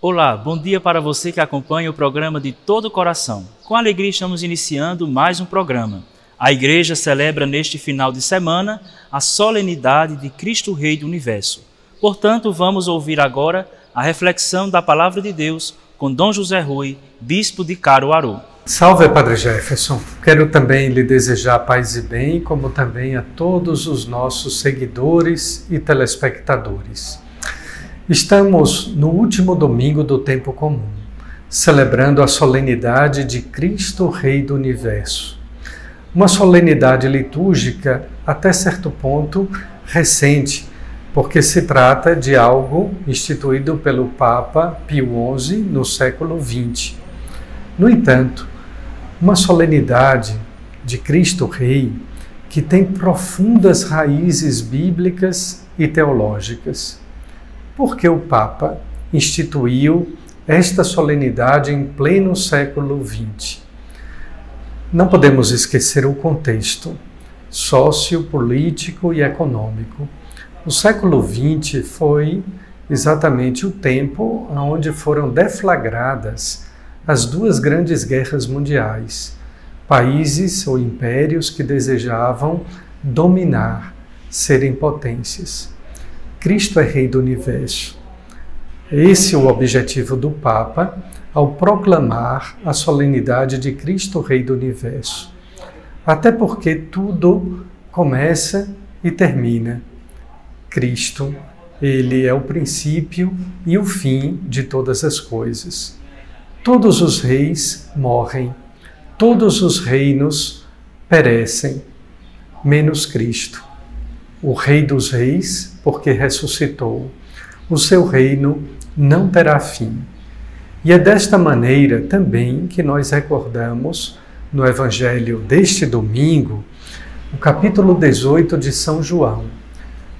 Olá, bom dia para você que acompanha o programa de todo o coração. Com alegria estamos iniciando mais um programa. A igreja celebra neste final de semana a solenidade de Cristo Rei do Universo. Portanto, vamos ouvir agora a reflexão da palavra de Deus com Dom José Rui, bispo de Caruaru. Salve, Padre Jefferson. Quero também lhe desejar paz e bem, como também a todos os nossos seguidores e telespectadores. Estamos no último domingo do tempo comum, celebrando a solenidade de Cristo Rei do Universo. Uma solenidade litúrgica até certo ponto recente, porque se trata de algo instituído pelo Papa Pio XI no século XX. No entanto, uma solenidade de Cristo Rei que tem profundas raízes bíblicas e teológicas porque o Papa instituiu esta solenidade em pleno século XX. Não podemos esquecer o contexto sociopolítico e econômico. O século XX foi exatamente o tempo onde foram deflagradas as duas grandes guerras mundiais, países ou impérios que desejavam dominar, serem potências. Cristo é Rei do universo. Esse é o objetivo do Papa ao proclamar a solenidade de Cristo Rei do universo. Até porque tudo começa e termina. Cristo, ele é o princípio e o fim de todas as coisas. Todos os reis morrem, todos os reinos perecem, menos Cristo o Rei dos Reis, porque ressuscitou. O seu reino não terá fim. E é desta maneira também que nós recordamos no Evangelho deste domingo, o capítulo 18 de São João,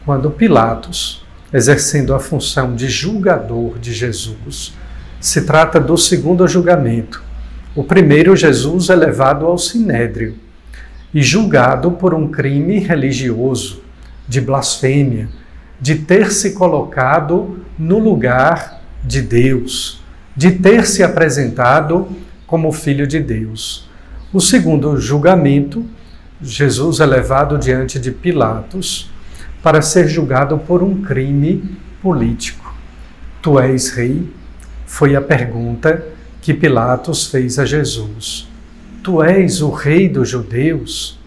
quando Pilatos, exercendo a função de julgador de Jesus, se trata do segundo julgamento. O primeiro, Jesus é levado ao sinédrio e julgado por um crime religioso de blasfêmia, de ter se colocado no lugar de Deus, de ter se apresentado como filho de Deus. O segundo julgamento, Jesus é levado diante de Pilatos para ser julgado por um crime político. Tu és rei? Foi a pergunta que Pilatos fez a Jesus. Tu és o rei dos judeus?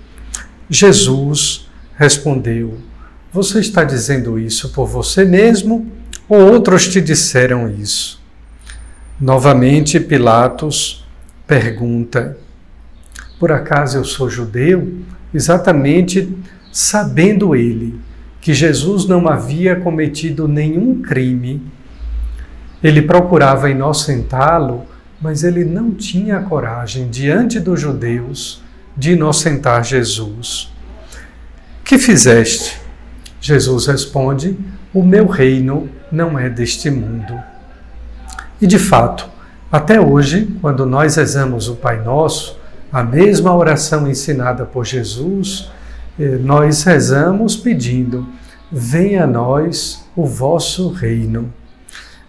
Jesus respondeu: você está dizendo isso por você mesmo ou outros te disseram isso? Novamente, Pilatos pergunta: Por acaso eu sou judeu? Exatamente sabendo ele que Jesus não havia cometido nenhum crime, ele procurava inocentá-lo, mas ele não tinha coragem, diante dos judeus, de inocentar Jesus. Que fizeste? Jesus responde: O meu reino não é deste mundo. E de fato, até hoje, quando nós rezamos o Pai Nosso, a mesma oração ensinada por Jesus, eh, nós rezamos pedindo: Venha a nós o vosso reino.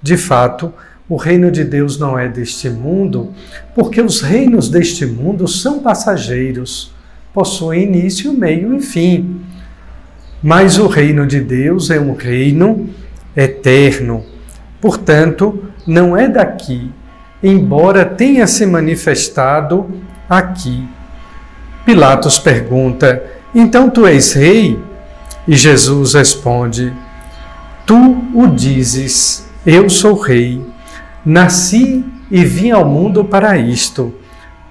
De fato, o reino de Deus não é deste mundo, porque os reinos deste mundo são passageiros, possuem início, meio e fim. Mas o reino de Deus é um reino eterno. Portanto, não é daqui, embora tenha se manifestado aqui. Pilatos pergunta: Então tu és rei? E Jesus responde: Tu o dizes, eu sou rei. Nasci e vim ao mundo para isto,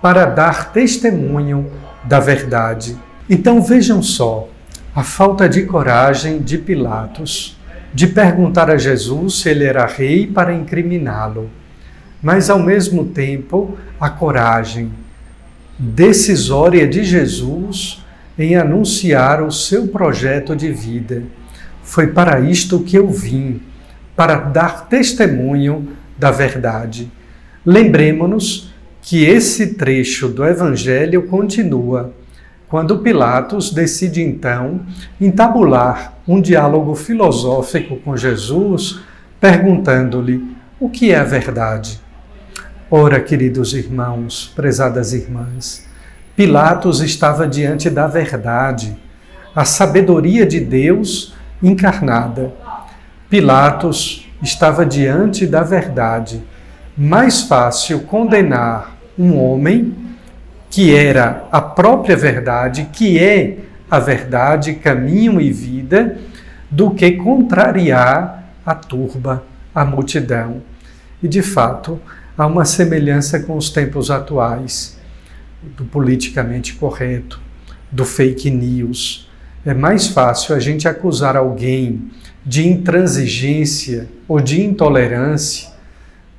para dar testemunho da verdade. Então vejam só, a falta de coragem de Pilatos de perguntar a Jesus se ele era rei para incriminá-lo, mas ao mesmo tempo a coragem decisória de Jesus em anunciar o seu projeto de vida. Foi para isto que eu vim, para dar testemunho da verdade. Lembremos-nos que esse trecho do Evangelho continua quando Pilatos decide então entabular um diálogo filosófico com Jesus, perguntando-lhe: O que é a verdade? Ora, queridos irmãos, prezadas irmãs, Pilatos estava diante da verdade, a sabedoria de Deus encarnada. Pilatos estava diante da verdade. Mais fácil condenar um homem que era a própria verdade, que é a verdade, caminho e vida, do que contrariar a turba, a multidão. E de fato, há uma semelhança com os tempos atuais, do politicamente correto, do fake news. É mais fácil a gente acusar alguém de intransigência ou de intolerância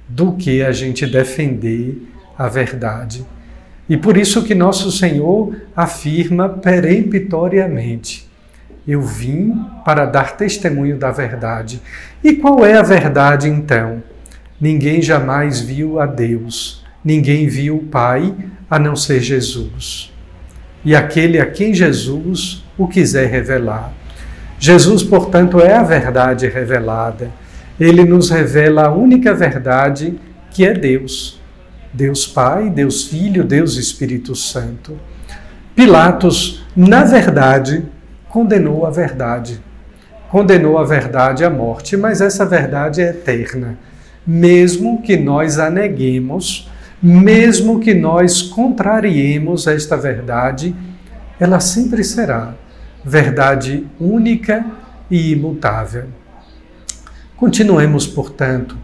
do que a gente defender a verdade. E por isso que nosso Senhor afirma peremptoriamente: Eu vim para dar testemunho da verdade. E qual é a verdade então? Ninguém jamais viu a Deus, ninguém viu o Pai a não ser Jesus. E aquele a quem Jesus o quiser revelar. Jesus, portanto, é a verdade revelada. Ele nos revela a única verdade que é Deus. Deus Pai, Deus Filho, Deus Espírito Santo. Pilatos, na verdade, condenou a verdade. Condenou a verdade à morte, mas essa verdade é eterna. Mesmo que nós a neguemos, mesmo que nós contrariemos esta verdade, ela sempre será verdade única e imutável. Continuemos, portanto,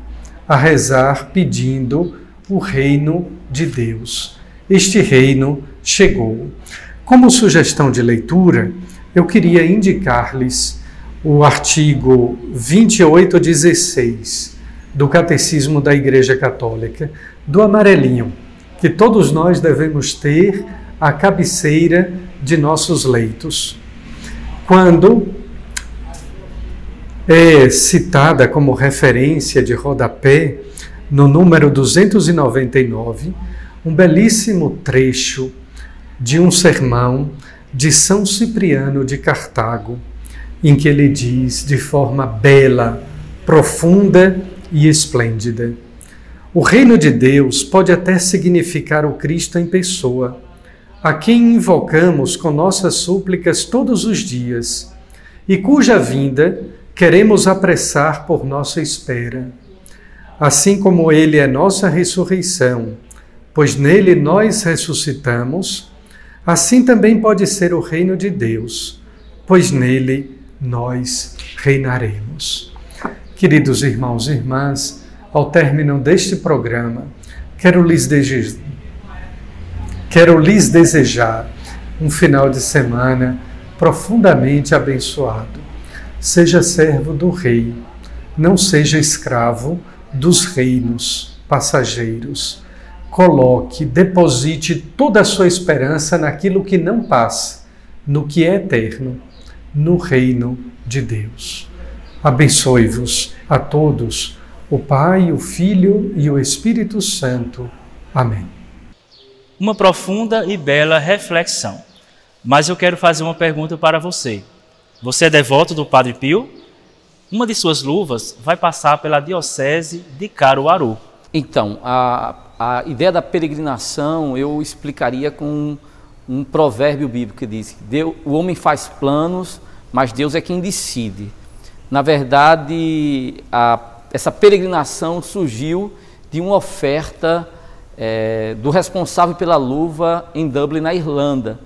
a rezar pedindo o reino de Deus. Este reino chegou. Como sugestão de leitura, eu queria indicar-lhes o artigo 2816 do Catecismo da Igreja Católica, do amarelinho, que todos nós devemos ter à cabeceira de nossos leitos quando é citada como referência de rodapé no número 299, um belíssimo trecho de um sermão de São Cipriano de Cartago, em que ele diz de forma bela, profunda e esplêndida: O reino de Deus pode até significar o Cristo em pessoa a quem invocamos com nossas súplicas todos os dias e cuja vinda queremos apressar por nossa espera. Assim como Ele é nossa ressurreição, pois nele nós ressuscitamos, assim também pode ser o reino de Deus, pois nele nós reinaremos. Queridos irmãos e irmãs, ao término deste programa, quero lhes desejar Quero lhes desejar um final de semana profundamente abençoado. Seja servo do Rei, não seja escravo dos reinos passageiros. Coloque, deposite toda a sua esperança naquilo que não passa, no que é eterno, no reino de Deus. Abençoe-vos a todos, o Pai, o Filho e o Espírito Santo. Amém uma profunda e bela reflexão. Mas eu quero fazer uma pergunta para você. Você é devoto do Padre Pio? Uma de suas luvas vai passar pela Diocese de Caruaru. Então, a, a ideia da peregrinação eu explicaria com um, um provérbio bíblico que diz que Deus, o homem faz planos, mas Deus é quem decide. Na verdade, a, essa peregrinação surgiu de uma oferta é, do responsável pela luva em Dublin, na Irlanda.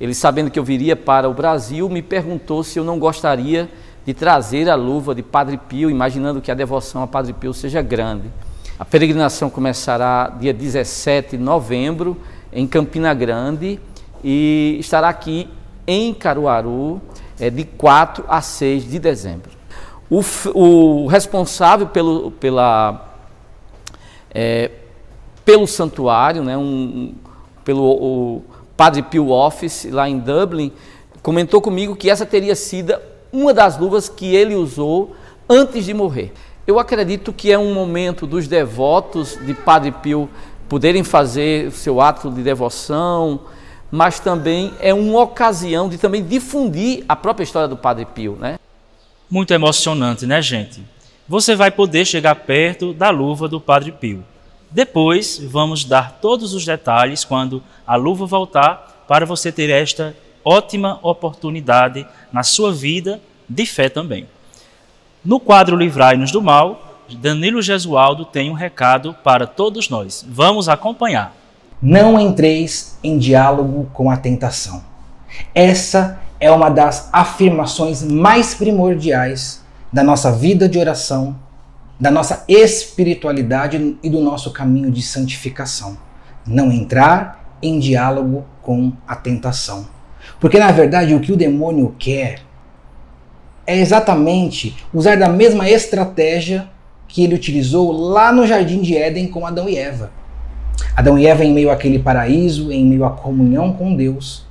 Ele, sabendo que eu viria para o Brasil, me perguntou se eu não gostaria de trazer a luva de Padre Pio, imaginando que a devoção a Padre Pio seja grande. A peregrinação começará dia 17 de novembro em Campina Grande e estará aqui em Caruaru é, de 4 a 6 de dezembro. O, o responsável pelo, pela é, pelo santuário, né, um, pelo Padre Pio Office, lá em Dublin, comentou comigo que essa teria sido uma das luvas que ele usou antes de morrer. Eu acredito que é um momento dos devotos de Padre Pio poderem fazer o seu ato de devoção, mas também é uma ocasião de também difundir a própria história do Padre Pio, né? Muito emocionante, né, gente? você vai poder chegar perto da luva do Padre Pio. Depois, vamos dar todos os detalhes quando a luva voltar para você ter esta ótima oportunidade na sua vida de fé também. No quadro Livrai-nos do Mal, Danilo Gesualdo tem um recado para todos nós. Vamos acompanhar. Não entreis em diálogo com a tentação. Essa é uma das afirmações mais primordiais da nossa vida de oração, da nossa espiritualidade e do nosso caminho de santificação. Não entrar em diálogo com a tentação. Porque na verdade o que o demônio quer é exatamente usar da mesma estratégia que ele utilizou lá no jardim de Éden com Adão e Eva. Adão e Eva, em meio àquele paraíso, em meio à comunhão com Deus,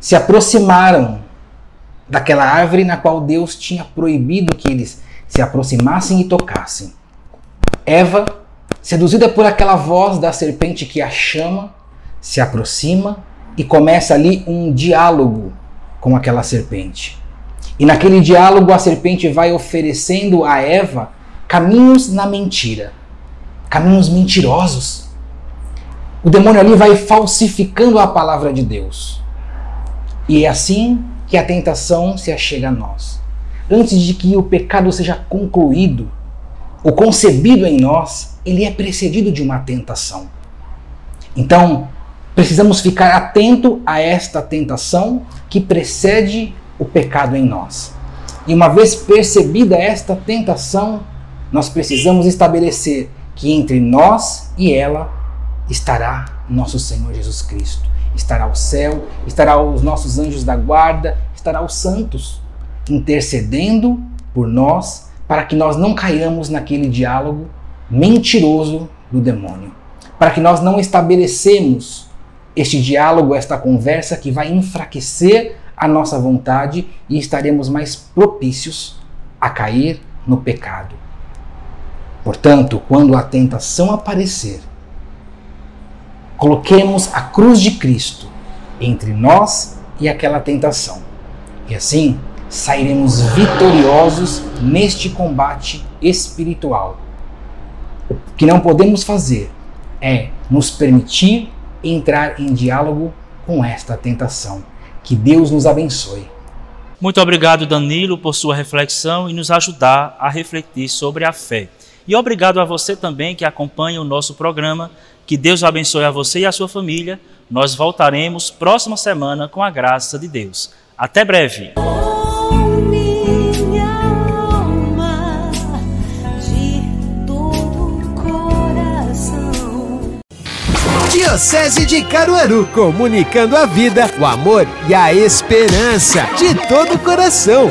se aproximaram daquela árvore na qual Deus tinha proibido que eles se aproximassem e tocassem. Eva, seduzida por aquela voz da serpente que a chama, se aproxima e começa ali um diálogo com aquela serpente. E naquele diálogo a serpente vai oferecendo a Eva caminhos na mentira, caminhos mentirosos. O demônio ali vai falsificando a palavra de Deus. E é assim que a tentação se achega a nós. Antes de que o pecado seja concluído ou concebido em nós, ele é precedido de uma tentação. Então, precisamos ficar atento a esta tentação que precede o pecado em nós. E uma vez percebida esta tentação, nós precisamos estabelecer que entre nós e ela estará nosso Senhor Jesus Cristo. Estará o céu, estará os nossos anjos da guarda, estará os santos intercedendo por nós para que nós não caiamos naquele diálogo mentiroso do demônio. Para que nós não estabelecemos este diálogo, esta conversa que vai enfraquecer a nossa vontade e estaremos mais propícios a cair no pecado. Portanto, quando a tentação aparecer, coloquemos a cruz de Cristo entre nós e aquela tentação. E assim sairemos vitoriosos neste combate espiritual. O que não podemos fazer é nos permitir entrar em diálogo com esta tentação. Que Deus nos abençoe. Muito obrigado, Danilo, por sua reflexão e nos ajudar a refletir sobre a fé. E obrigado a você também que acompanha o nosso programa. Que Deus abençoe a você e a sua família. Nós voltaremos próxima semana com a graça de Deus. Até breve. Diocese de Caruaru, comunicando a vida, o amor e a esperança de todo o coração.